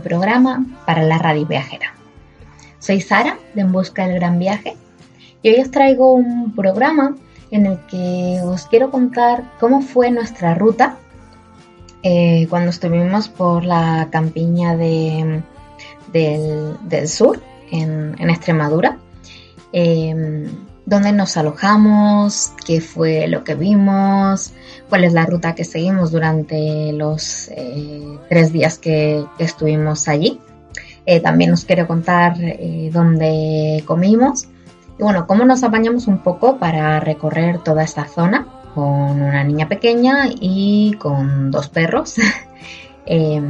programa para la radio viajera. Soy Sara de En Busca del Gran Viaje y hoy os traigo un programa en el que os quiero contar cómo fue nuestra ruta eh, cuando estuvimos por la campiña de- del, del sur en, en Extremadura. eh, dónde nos alojamos, qué fue lo que vimos, cuál es la ruta que seguimos durante los eh, tres días que, estuvimos allí. Eh, también os quiero contar eh, dónde comimos y bueno, cómo nos apañamos un poco para recorrer toda esta zona con una niña pequeña y con dos perros. Eh,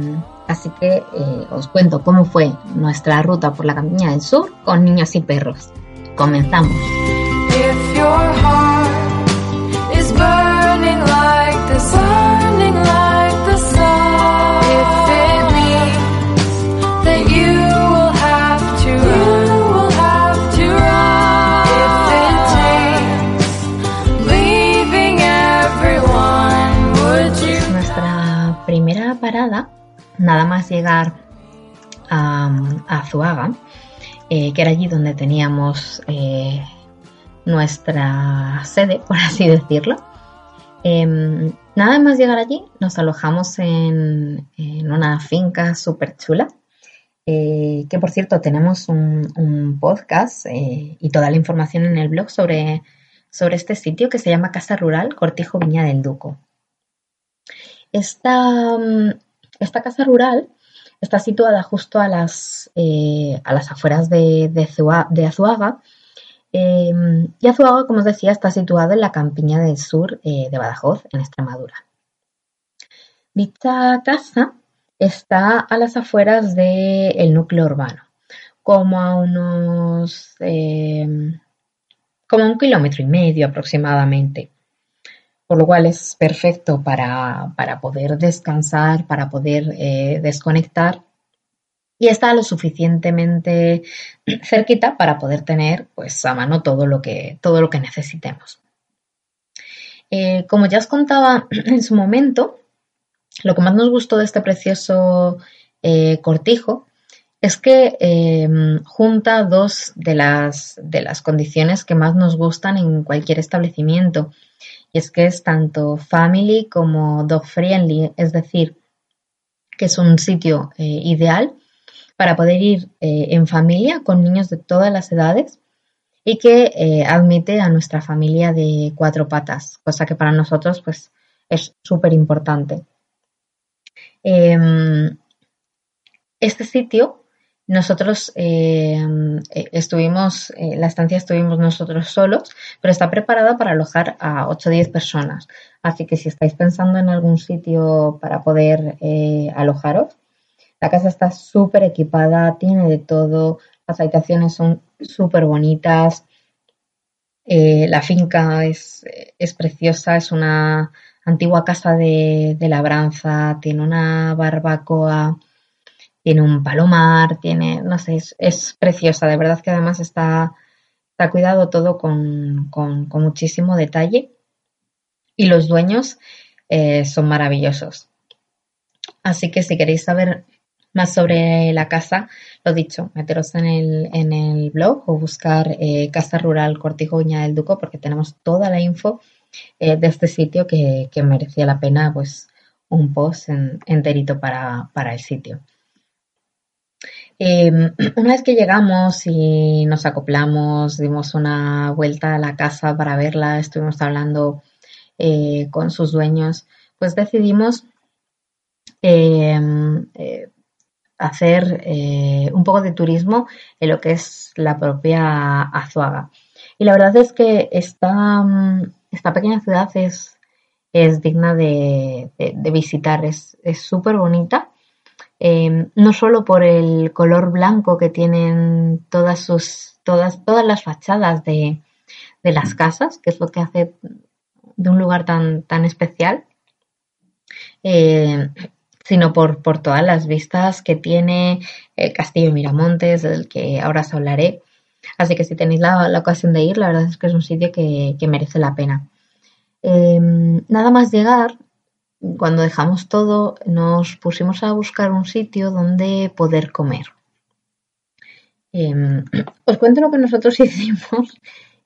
así que os cuento cómo fue nuestra ruta por la campiña del sur con niños y perros. Comenzamos. Nada más llegar a, a Azuaga, eh, que era allí donde teníamos eh, nuestra sede, por así decirlo. Em, nada más llegar allí, nos alojamos en, una finca súper chula. eh, que por cierto tenemos un, podcast eh, y toda la información en el blog sobre, sobre este sitio que se llama Casa Rural Cortijo Viña del Duco. Esta, mm, esta casa rural está situada justo a las, eh, a las afueras de, de Azuaga. Eh, y Azuaga, como os decía, está situada en la campiña del sur eh, de Badajoz, en Extremadura. Dicha casa está a las afueras del núcleo urbano, como a unos eh, como un kilómetro y medio aproximadamente por lo cual es perfecto para, para poder descansar, para poder eh, desconectar y está lo suficientemente cerquita para poder tener pues a mano todo lo que, todo lo que necesitemos. Eh, como ya os contaba en su momento, lo que más nos gustó de este precioso eh, cortijo es que eh, junta dos de las, de las condiciones que más nos gustan en cualquier establecimiento. Y es que es tanto family como dog friendly, es decir, que es un sitio eh, ideal para poder ir eh, en familia con niños de todas las edades y que eh, admite a nuestra familia de cuatro patas, cosa que para nosotros pues es súper importante. Em, este sitio, nosotros eh, eh, estuvimos, la estancia estuvimos nosotros solos, pero está preparada para alojar a 8 o 10 personas. Así que si estáis pensando en algún sitio para poder alojaros, la casa está súper equipada, tiene de todo, las habitaciones son súper bonitas, eh, la finca es, es preciosa, es una antigua casa de, de labranza, tiene una barbacoa, tiene un palomar, tiene, no sé, es, preciosa, de verdad que además está, está cuidado todo con, con- con muchísimo detalle y los dueños eh, son maravillosos. Así que si queréis saber más sobre la casa, lo dicho, meteros en el, en el blog o buscar eh, Casa Rural Cortijo Viña del Duco porque tenemos toda la info eh, de este sitio que, que merecía la pena pues un post en- enterito para, para el sitio. Eh, una vez que llegamos y nos acoplamos, dimos una vuelta a la casa para verla, estuvimos hablando eh, con sus dueños, pues decidimos eh, hacer eh, un poco de turismo en lo que es la propia Azuaga. Y la verdad es que esta, mm, esta pequeña ciudad es, es digna de, de- visitar, es súper bonita. Eh, no solo por el color blanco que tienen todas sus, todas, todas las fachadas de, de las casas, que es lo que hace de un lugar tan, tan especial, eh, sino por, por todas las vistas que tiene el Castillo de Miramontes, del que ahora os hablaré. Así que si tenéis la, la ocasión de ir, la verdad es que es un sitio que, que merece la pena. Eh, nada más llegar, cuando dejamos todo, nos pusimos a buscar un sitio donde poder comer. Eh, os cuento lo que nosotros hicimos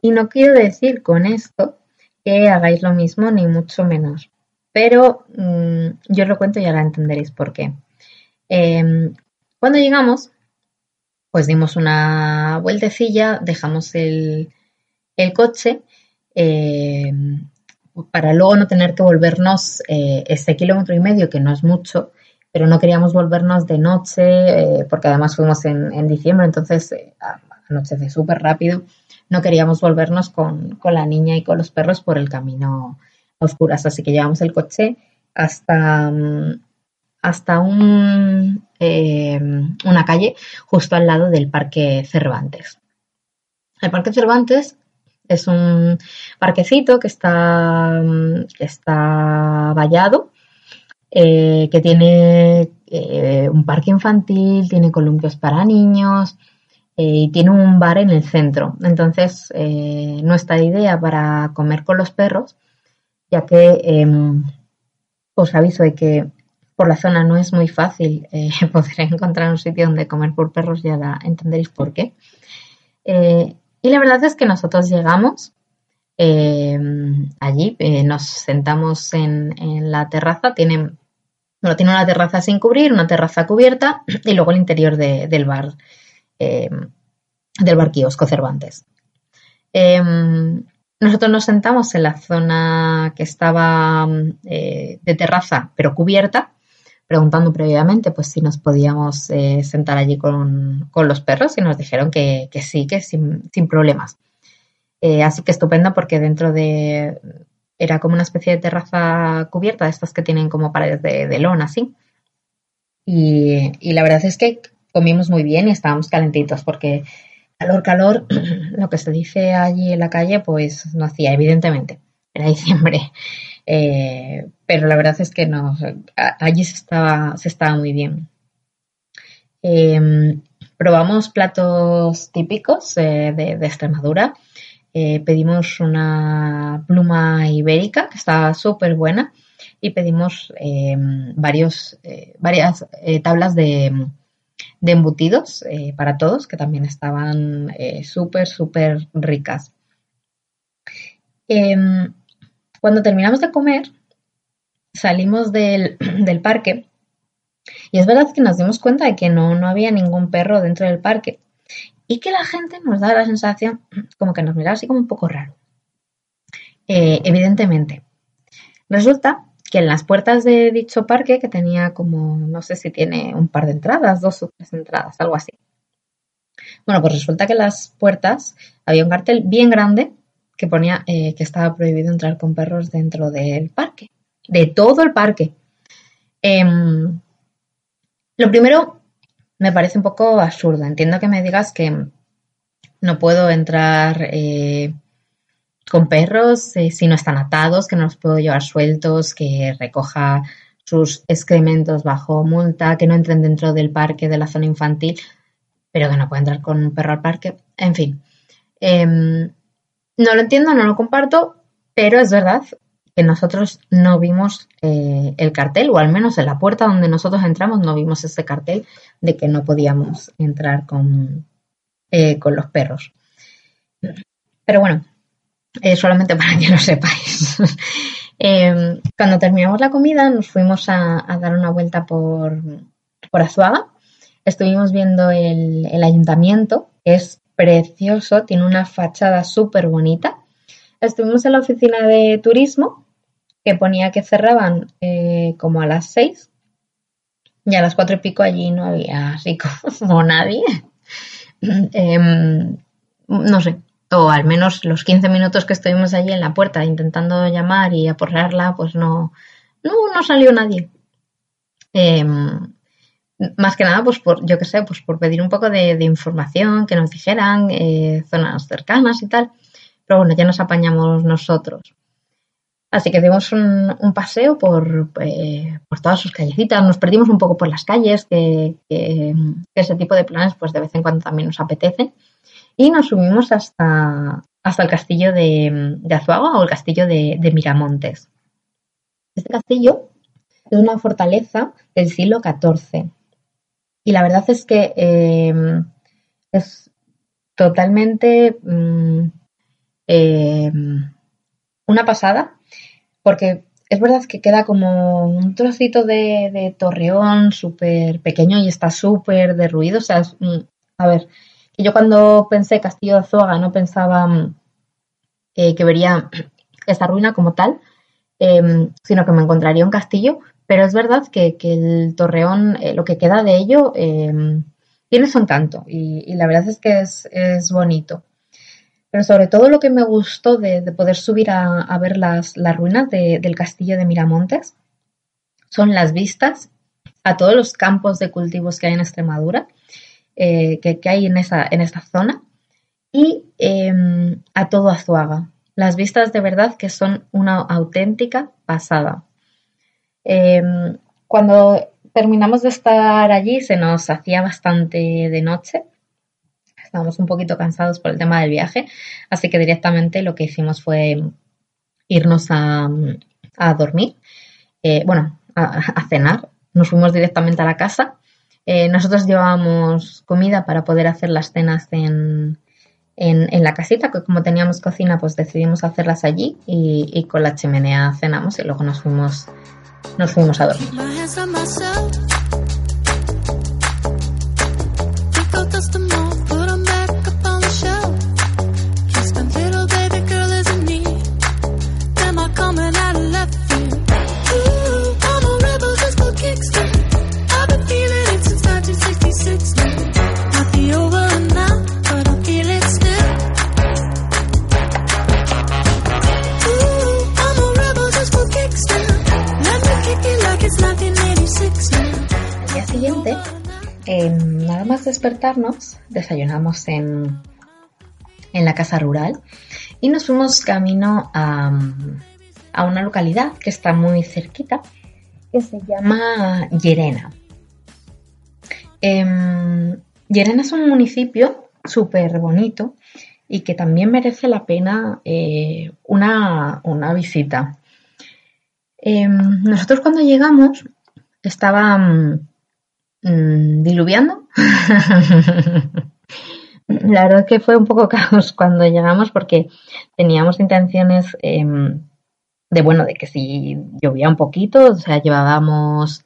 y no quiero decir con esto que hagáis lo mismo, ni mucho menos. Pero mm, yo lo cuento y ahora entenderéis por qué. Eh, cuando llegamos, pues dimos una vueltecilla, dejamos el, el coche eh, para luego no tener que volvernos eh, este kilómetro y medio, que no es mucho, pero no queríamos volvernos de noche, eh, porque además fuimos en, en diciembre, entonces eh, anochece súper rápido. No queríamos volvernos con, con la niña y con los perros por el camino oscuras, así que llevamos el coche hasta, mm, hasta un, eh, una calle justo al lado del Parque Cervantes. El Parque Cervantes es un parquecito que está, mm, que está vallado, eh, que tiene eh, un parque infantil, tiene columpios para niños eh, y tiene un bar en el centro. Entonces, nuestra idea para comer con los perros, ya que em, os aviso de que por la zona no es muy fácil eh, poder encontrar un sitio donde comer por perros, ya la entenderéis por qué. Eh, y la verdad es que nosotros llegamos eh, allí, eh, nos sentamos en, la terraza, tiene, bueno, tiene una terraza sin cubrir, una terraza cubierta y luego el interior de- del bar, eh, del bar kiosco Cervantes. Nosotros nos sentamos en la zona que estaba eh, de terraza, pero cubierta, preguntando previamente pues si nos podíamos eh, sentar allí con, con los perros y nos dijeron que, que sí, que sin, sin problemas. Eh, así que estupendo porque dentro de... Era como una especie de terraza cubierta, de estas que tienen como paredes de, de lona, así. Y la verdad es que comimos muy bien y estábamos calentitos porque calor, calor, lo que se dice allí en la calle, pues no hacía, evidentemente. Era diciembre. Eh, pero la verdad es que no, allí se estaba, muy bien. Eh, probamos platos típicos eh, de, de Extremadura. Eh, pedimos una pluma ibérica que estaba súper buena y pedimos eh, varios, varias tablas de, de embutidos eh, para todos que también estaban eh, súper, súper ricas. Em, cuando terminamos de comer, salimos del, del parque y es verdad que nos dimos cuenta de que no, no había ningún perro dentro del parque y que la gente nos da la sensación como que nos miraba así como un poco raro. Eh, evidentemente, resulta que en las puertas de dicho parque, que tenía como, no sé si tiene un par de entradas, dos o tres entradas, algo así. Bueno, pues resulta que en las puertas había un cartel bien grande que ponía eh, que estaba prohibido entrar con perros dentro del parque, de todo el parque. Em, lo primero me parece un poco absurdo. Entiendo que me digas que no puedo entrar eh, con perros eh, si no están atados, que no los puedo llevar sueltos, que recoja sus excrementos bajo multa, que no entren dentro del parque de la zona infantil, pero que no puedo entrar con un perro al parque. En fin, em, no lo entiendo, no lo comparto, pero es verdad que nosotros no vimos eh, el cartel, o al menos en la puerta donde nosotros entramos no vimos ese cartel de que no podíamos entrar con, eh, con los perros. Pero bueno, eh, solamente para que lo sepáis. Eh, cuando terminamos la comida nos fuimos a, dar una vuelta por, por Azuaga. Estuvimos viendo el, el ayuntamiento, que es precioso, tiene una fachada súper bonita. Estuvimos en la oficina de turismo, que ponía que cerraban eh, como a las seis. Y a las cuatro y pico allí no había así como nadie. Em, no sé, o al menos los 15 minutos que estuvimos allí en la puerta intentando llamar y aporrearla, pues no, no, no salió nadie. Em, más que nada, pues por, yo qué sé, pues por pedir un poco de, información, que nos dijeran eh, zonas cercanas y tal. Pero bueno, ya nos apañamos nosotros. Así que dimos un, paseo por, eh, por, todas sus callecitas, nos perdimos un poco por las calles, que, ese tipo de planes pues de vez en cuando también nos apetece. Y nos subimos hasta, hasta el castillo de, Azuaga o el castillo de, Miramontes. Este castillo es una fortaleza del siglo XIV. Y la verdad es que em, es totalmente mm, em, una pasada, porque es verdad que queda como un trocito de, torreón súper pequeño y está súper derruido. O sea, a ver, que yo cuando pensé Castillo de Azuaga no pensaba mm, eh, que vería esta ruina como tal, em, sino que me encontraría un castillo pero es verdad que, el torreón, eh, lo que queda de ello, em, tiene su encanto y, la verdad es que es, bonito. Pero sobre todo lo que me gustó de, poder subir a, ver las, ruinas del castillo de Miramontes son las vistas a todos los campos de cultivos que hay en Extremadura, eh, que, hay en, esa, en esta zona, y em, a todo Azuaga. Las vistas de verdad que son una auténtica pasada. Em, cuando terminamos de estar allí se nos hacía bastante de noche. Estábamos un poquito cansados por el tema del viaje, así que directamente lo que hicimos fue irnos a, dormir, eh, bueno, a, cenar. Nos fuimos directamente a la casa. Eh, nosotros llevábamos comida para poder hacer las cenas en, en, la casita, que como teníamos cocina, pues decidimos hacerlas allí y, y con la chimenea cenamos y luego nos fuimos nos fuimos a dormir. Nada más despertarnos, desayunamos en, en la casa rural y nos fuimos camino a, una localidad que está muy cerquita, que se llama Llerena. Eh, Llerena es un municipio súper bonito y que también merece la pena eh, una, visita. Em, nosotros cuando llegamos estaba Mm, diluviando. la verdad es que fue un poco caos cuando llegamos porque teníamos intenciones em, de, bueno, de que si llovía un poquito, o sea, llevábamos,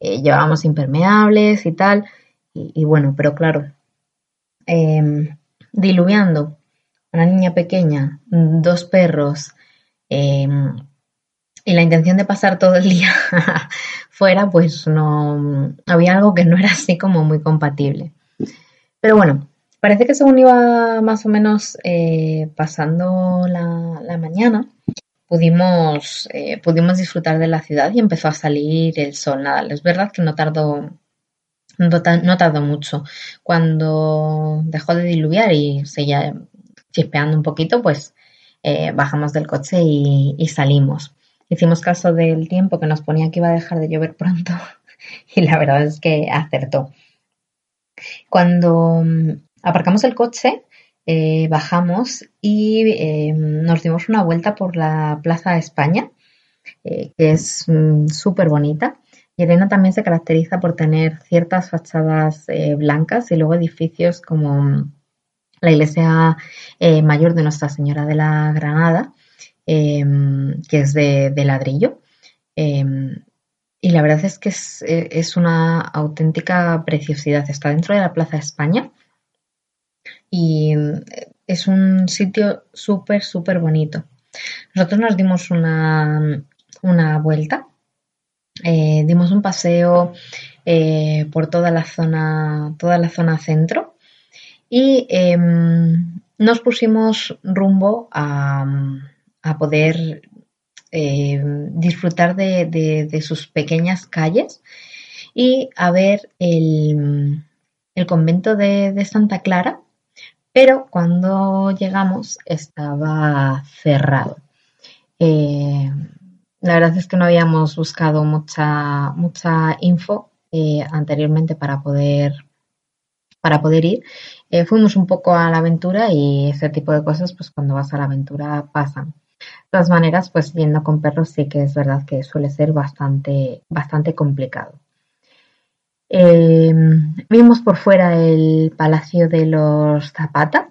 eh, llevábamos impermeables y tal, y, bueno, pero claro, em, diluviando, una niña pequeña, dos perros, em, y la intención de pasar todo el día fuera, pues no había algo que no era así como muy compatible. Pero bueno, parece que según iba más o menos eh, pasando la, mañana, pudimos, eh, pudimos disfrutar de la ciudad y empezó a salir el sol. Nada, es verdad que no tardó, no, tardó mucho. Cuando dejó de diluviar y seguía chispeando un poquito, pues eh, bajamos del coche y salimos. Hicimos caso del tiempo que nos ponía que iba a dejar de llover pronto y la verdad es que acertó. Cuando mm, aparcamos el coche, eh, bajamos y eh, nos dimos una vuelta por la Plaza de España, eh, que es mm, súper bonita. Y Elena también se caracteriza por tener ciertas fachadas blancas y luego edificios como mm, la iglesia mayor de Nuestra Señora de la Granada, Em, que es de, ladrillo. Em, y la verdad es que es, una auténtica preciosidad. Está dentro de la Plaza España y es un sitio súper, súper bonito. Nosotros nos dimos una, vuelta, eh, dimos un paseo eh, por toda la zona, toda la zona centro y em, nos pusimos rumbo a, a poder eh, disfrutar de, de- sus pequeñas calles y a ver el, el convento de, de Santa Clara, pero cuando llegamos estaba cerrado. Eh, la verdad es que no habíamos buscado mucha, mucha info eh, anteriormente para poder, para poder ir. Fuimos un poco a la aventura y ese tipo de cosas, pues cuando vas a la aventura pasan. Todas maneras, pues yendo con perros sí que es verdad que suele ser bastante, bastante complicado. Eh, vimos por fuera el Palacio de los Zapata.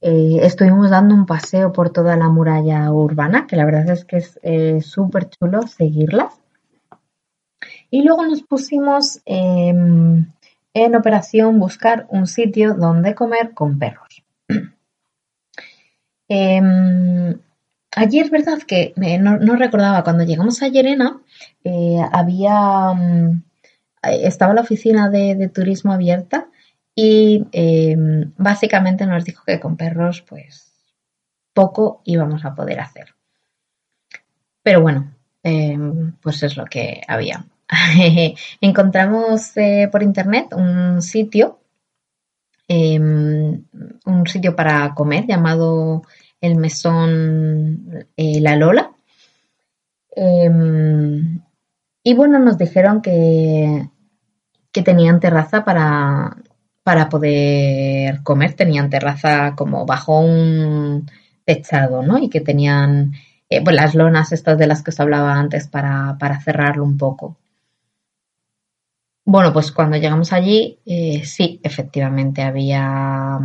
Eh, estuvimos dando un paseo por toda la muralla urbana, que la verdad es que es eh, súper chulo seguirlas. Y luego nos pusimos eh, en operación buscar un sitio donde comer con perros. Em, es verdad que no, no recordaba, cuando llegamos a Llerena, eh, había, mm, estaba la oficina de, de turismo abierta y em, básicamente nos dijo que con perros pues poco íbamos a poder hacer. Pero bueno, em, pues es lo que había. Encontramos eh, por internet un sitio, em, un sitio para comer llamado el Mesón eh, La Lola. Em, y bueno, nos dijeron que, que tenían terraza para, para poder comer, tenían terraza como bajo un techado, ¿no? Y que tenían eh, las lonas estas de las que os hablaba antes para, para cerrarlo un poco. Bueno, pues cuando llegamos allí, eh, sí, efectivamente había,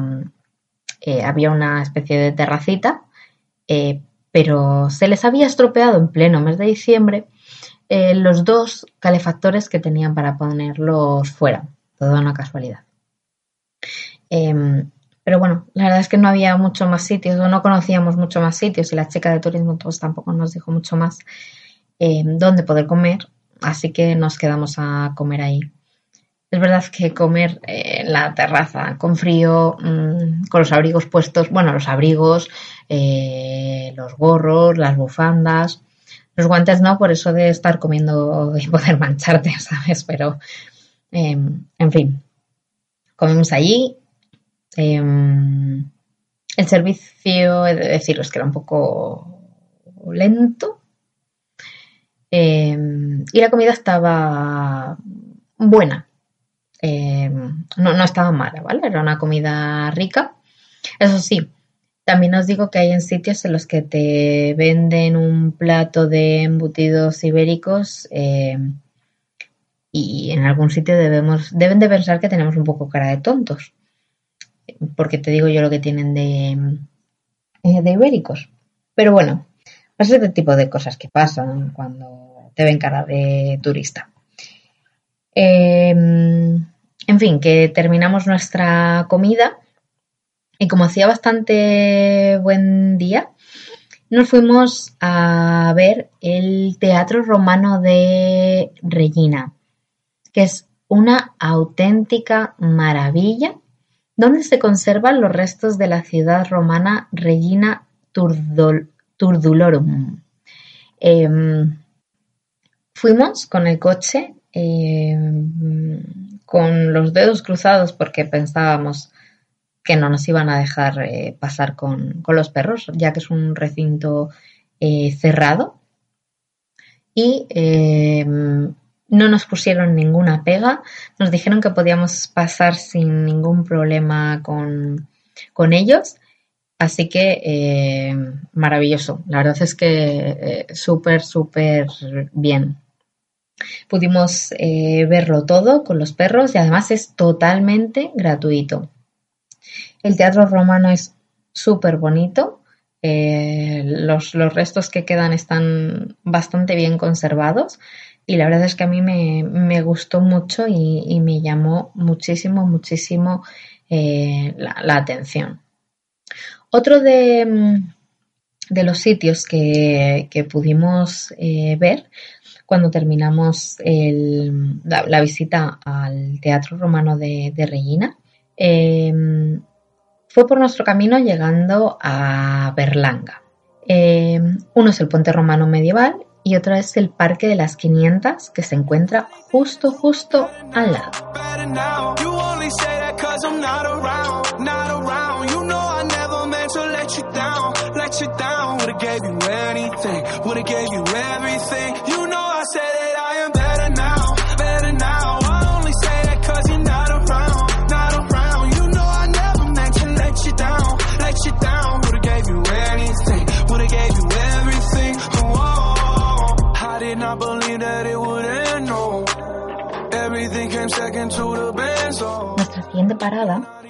eh, había una especie de terracita, eh, pero se les había estropeado en pleno mes de diciembre eh, los dos calefactores que tenían para ponerlos fuera. Toda una casualidad. Em, pero bueno, la verdad es que no había mucho más sitios, o no conocíamos mucho más sitios, y la chica de turismo pues tampoco nos dijo mucho más em, dónde poder comer, así que nos quedamos a comer ahí. Es verdad que comer eh, en la terraza con frío, mm, con los abrigos puestos, bueno, los abrigos, eh, los gorros, las bufandas, los guantes no, por eso de estar comiendo y poder mancharte, ¿sabes? Pero, em, en fin, comimos allí. em, el servicio, he de deciros que era un poco lento. em, y la comida estaba buena. Em, no, no estaba mala, ¿vale? Era una comida rica. Eso sí, también os digo que hay en sitios en los que te venden un plato de embutidos ibéricos eh, y en algún sitio debemos, deben de pensar que tenemos un poco cara de tontos. Porque te digo yo lo que tienen de, eh, de ibéricos. Pero bueno, es este tipo de cosas que pasan cuando te ven cara de turista. Eh, en fin, que terminamos nuestra comida y como hacía bastante buen día, nos fuimos a ver el Teatro Romano de Regina, que es una auténtica maravilla, donde se conservan los restos de la ciudad romana Regina Turdulorum. Em, fuimos con el coche em, con los dedos cruzados porque pensábamos que no nos iban a dejar eh, pasar con, con los perros, ya que es un recinto eh, cerrado. Y eh, no nos pusieron ninguna pega, nos dijeron que podíamos pasar sin ningún problema con, con ellos. Así que eh, maravilloso, la verdad es que eh, súper, súper bien. Pudimos eh, verlo todo con los perros y además es totalmente gratuito. El teatro romano es súper bonito. eh, los, los restos que quedan están bastante bien conservados y la verdad es que a mí me, me gustó mucho y, me llamó muchísimo, muchísimo eh, la, atención. Otro de, mm, de los sitios que, que pudimos ver cuando terminamos la, visita al Teatro Romano de, de Regina eh, fue por nuestro camino llegando a Berlanga. Eh, uno es el puente romano medieval y otro es el Parque de las 500 que se encuentra justo, justo al lado. Siguiente parada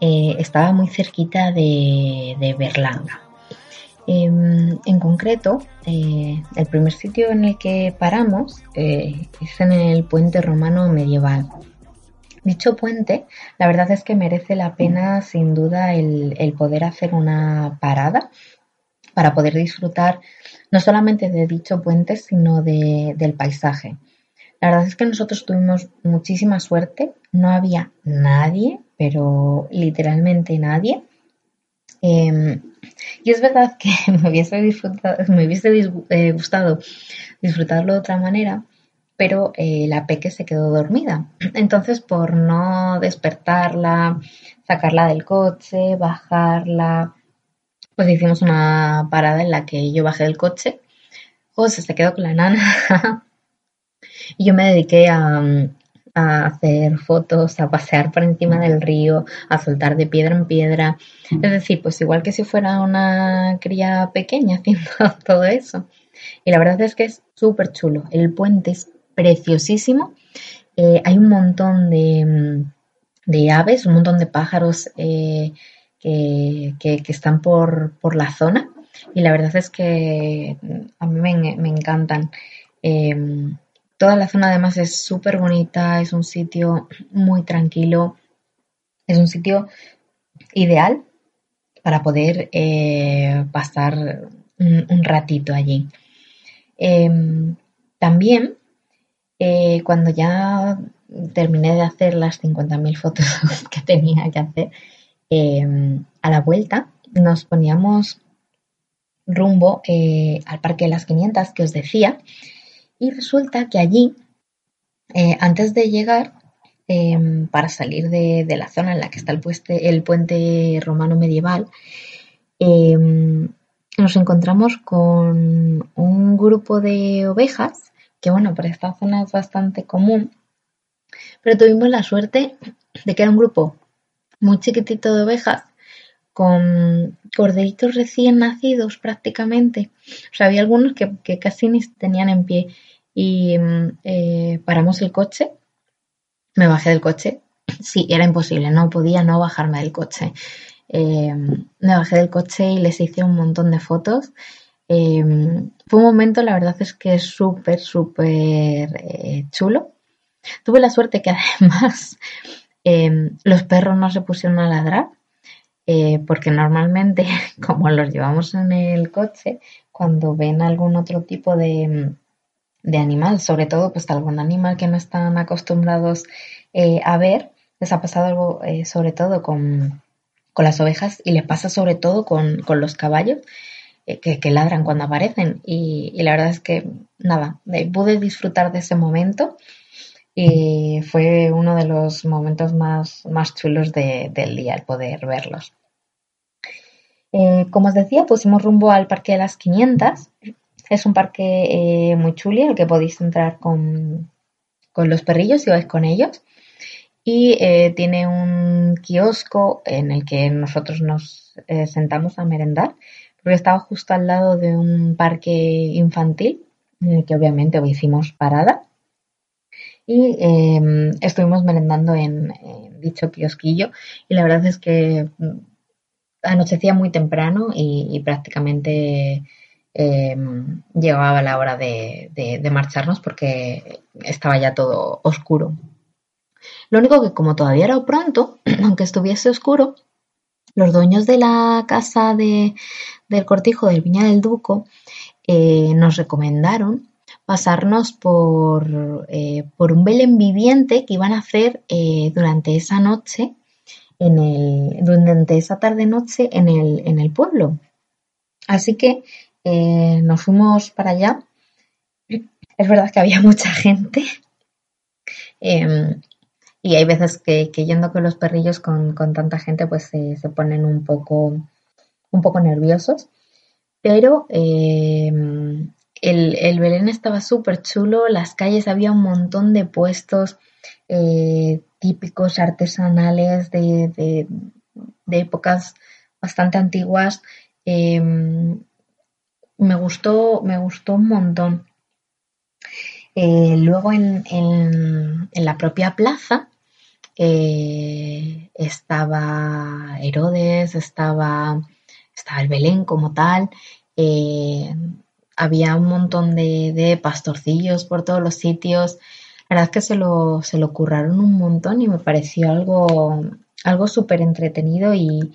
eh, estaba muy cerquita de, Berlanga. Em, en concreto, eh, el primer sitio en el que paramos eh, es en el puente romano medieval. Dicho puente, la verdad es que merece la pena sin duda el, el poder hacer una parada para poder disfrutar no solamente de dicho puente, sino de- del paisaje. La verdad es que nosotros tuvimos muchísima suerte, no había nadie, pero literalmente nadie. Eh, y es verdad que me hubiese, disfrutado, me hubiese eh, gustado disfrutarlo de otra manera, pero eh, la peque se quedó dormida. Entonces, por no despertarla, sacarla del coche, bajarla, pues hicimos una parada en la que yo bajé del coche, José se quedó con la nana y yo me dediqué a, a hacer fotos, a pasear por encima del río, a saltar de piedra en piedra. Es decir, pues igual que si fuera una cría pequeña haciendo todo eso. Y la verdad es que es súper chulo. El puente es preciosísimo. Eh, hay un montón de, de aves, un montón de pájaros eh, que, que- que están por, por la zona. Y la verdad es que a mí me, me encantan. Eh, Toda la zona además es súper bonita, es un sitio muy tranquilo, es un sitio ideal para poder eh, pasar un, ratito allí. Em, también, eh, cuando ya terminé de hacer las 50.000 fotos que tenía que hacer, em, a la vuelta nos poníamos rumbo eh, al Parque de las 500 que os decía y resulta que allí, eh, antes de llegar, em, para salir de, de la zona en la que está el, el puente romano medieval, em, nos encontramos con un grupo de ovejas, que bueno, por esta zona es bastante común, pero tuvimos la suerte de que era un grupo muy chiquitito de ovejas con corderitos recién nacidos prácticamente. O sea, había algunos que, que casi ni tenían en pie. Y mm, eh, paramos el coche, me bajé del coche. Sí, era imposible, no podía no bajarme del coche. Eh, me bajé del coche y les hice un montón de fotos. Eh, fue un momento, la verdad es que súper, súper chulo. Tuve la suerte que además los perros no se pusieron a ladrar, eh, porque normalmente, como los llevamos en el coche, cuando ven algún otro tipo de, de animal, sobre todo pues algún animal que no están acostumbrados eh, a ver, les ha pasado algo eh, sobre todo con, con las ovejas y les pasa sobre todo con, con los caballos eh, que, que ladran cuando aparecen. Y, y la verdad es que nada, pude disfrutar de ese momento y fue uno de los momentos más, más chulos de- del día el poder verlos. Eh, como os decía, pusimos rumbo al Parque de las 500. Es un parque eh, muy chuli al que podéis entrar con, con los perrillos si vais con ellos. Y eh, tiene un kiosco en el que nosotros nos eh, sentamos a merendar, porque estaba justo al lado de un parque infantil, en el que obviamente hicimos parada. Y eh, estuvimos merendando en, dicho kiosquillo. Y la verdad es que mm, anochecía muy temprano y, prácticamente eh, llegaba la hora de marcharnos porque estaba ya todo oscuro. Lo único que como todavía era pronto, aunque estuviese oscuro, los dueños de la casa de- del cortijo del Viña del Duco eh, nos recomendaron pasarnos por, eh, por un Belén viviente que iban a hacer eh, durante esa noche en el, durante esa tarde-noche en el, en el pueblo. Así que eh, nos fuimos para allá. Es verdad que había mucha gente. Em, y hay veces que, yendo con los perrillos con, tanta gente, pues se ponen un poco, un poco nerviosos. Pero em, el, Belén estaba súper chulo, las calles había un montón de puestos eh, típicos artesanales de, épocas bastante antiguas. Em, me gustó, me gustó un montón. Eh, luego en, la propia plaza eh, estaba Herodes, estaba, estaba el Belén como tal había un montón de, pastorcillos por todos los sitios. La verdad es que se lo, se lo curraron un montón y me pareció algo, algo súper entretenido y,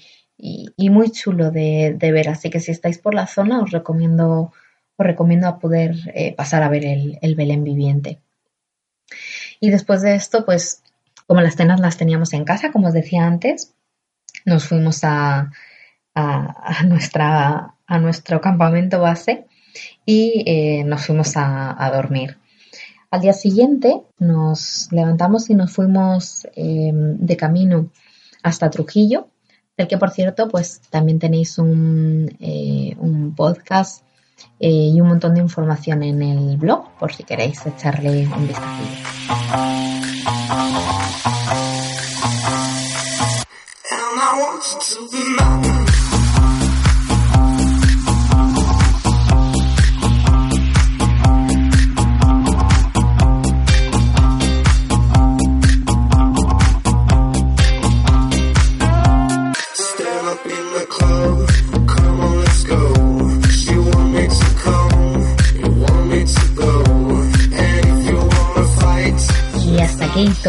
muy chulo de, ver. Así que si estáis por la zona os recomiendo, os recomiendo a poder eh, pasar a ver el, Belén viviente. Y después de esto, pues como las cenas las teníamos en casa, como os decía antes, nos fuimos a, a, nuestra, a nuestro campamento base y eh, nos fuimos a, dormir. Al día siguiente nos levantamos y nos fuimos em, de camino hasta Trujillo, del que por cierto pues también tenéis un, eh, podcast eh, y un montón de información en el blog por si queréis echarle un vistazo.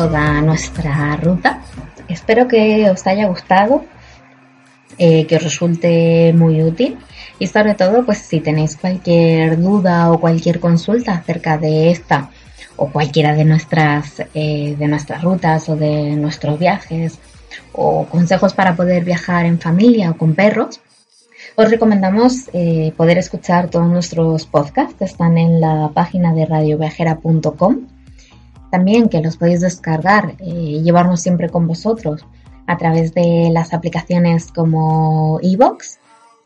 Toda nuestra ruta. Espero que os haya gustado, eh, que os resulte muy útil. Y sobre todo pues si tenéis cualquier duda o cualquier consulta acerca de esta o cualquiera de nuestras, eh, de nuestras rutas o de nuestros viajes o consejos para poder viajar en familia o con perros, os recomendamos eh, poder escuchar todos nuestros podcasts, están en la página de radioviajera.com también que los podéis descargar y llevarnos siempre con vosotros a través de las aplicaciones como Evox,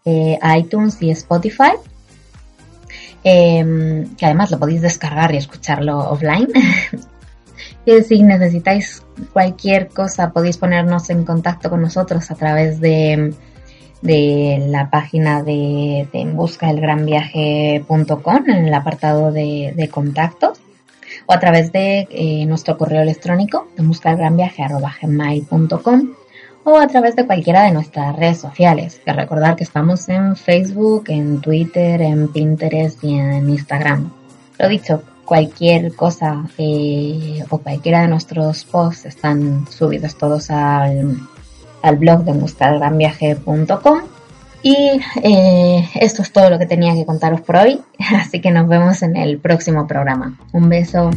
eh, iTunes y Spotify. Em, que además lo podéis descargar y escucharlo offline. si necesitáis cualquier cosa podéis ponernos en contacto con nosotros a través de, la página de, de en en el apartado de, de contactos o a través de eh, nuestro correo electrónico buscargranviaje.com o a través de cualquiera de nuestras redes sociales. Que recordar que estamos en Facebook, en Twitter, en Pinterest y en Instagram. Lo dicho, cualquier cosa eh, o cualquiera de nuestros posts están subidos todos al, al blog de buscargranviaje.com y eh, esto es todo lo que tenía que contaros por hoy, así que nos vemos en el próximo programa. Un beso.